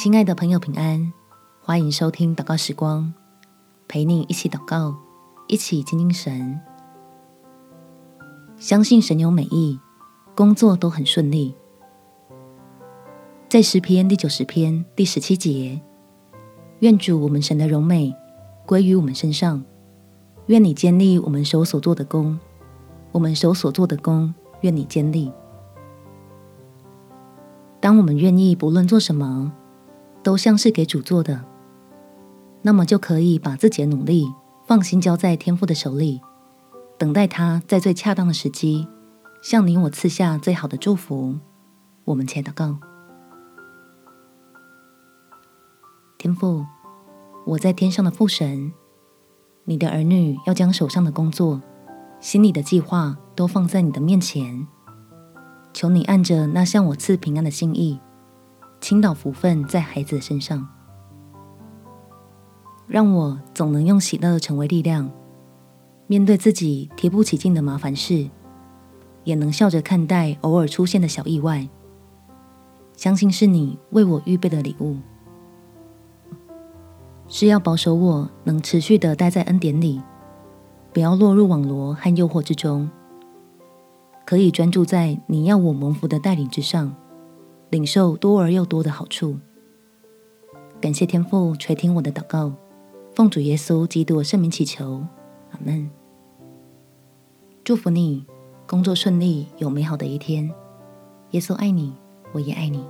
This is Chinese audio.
亲爱的朋友，平安！欢迎收听祷告时光，陪你一起祷告，一起亲近神。相信神有美意，工作都很顺利。在诗篇第九十篇第十七节，愿主我们神的荣美归于我们身上，愿你建立我们手所做的工，我们手所做的工，愿你坚立。当我们愿意不论做什么，都像是给主做的，那么就可以把自己的努力放心交在天父的手里，等待他在最恰当的时机向你我赐下最好的祝福。我们前祷告：天父，我在天上的父神，你的儿女要将手上的工作、心里的计划都放在你的面前，求你按着那向我赐平安的心意。倾倒福分在孩子身上，让我总能用喜乐成为力量，面对自己提不起劲的麻烦事，也能笑着看待偶尔出现的小意外。相信是你为我预备的礼物，是要保守我能持续的待在恩典里，不要落入网罗和诱惑之中，可以专注在你要我蒙福的带领之上。领受多而又多的好处。感谢天父垂听我的祷告，奉主耶稣基督圣名祈求，阿门。祝福你，工作顺利，有美好的一天。耶稣爱你，我也爱你。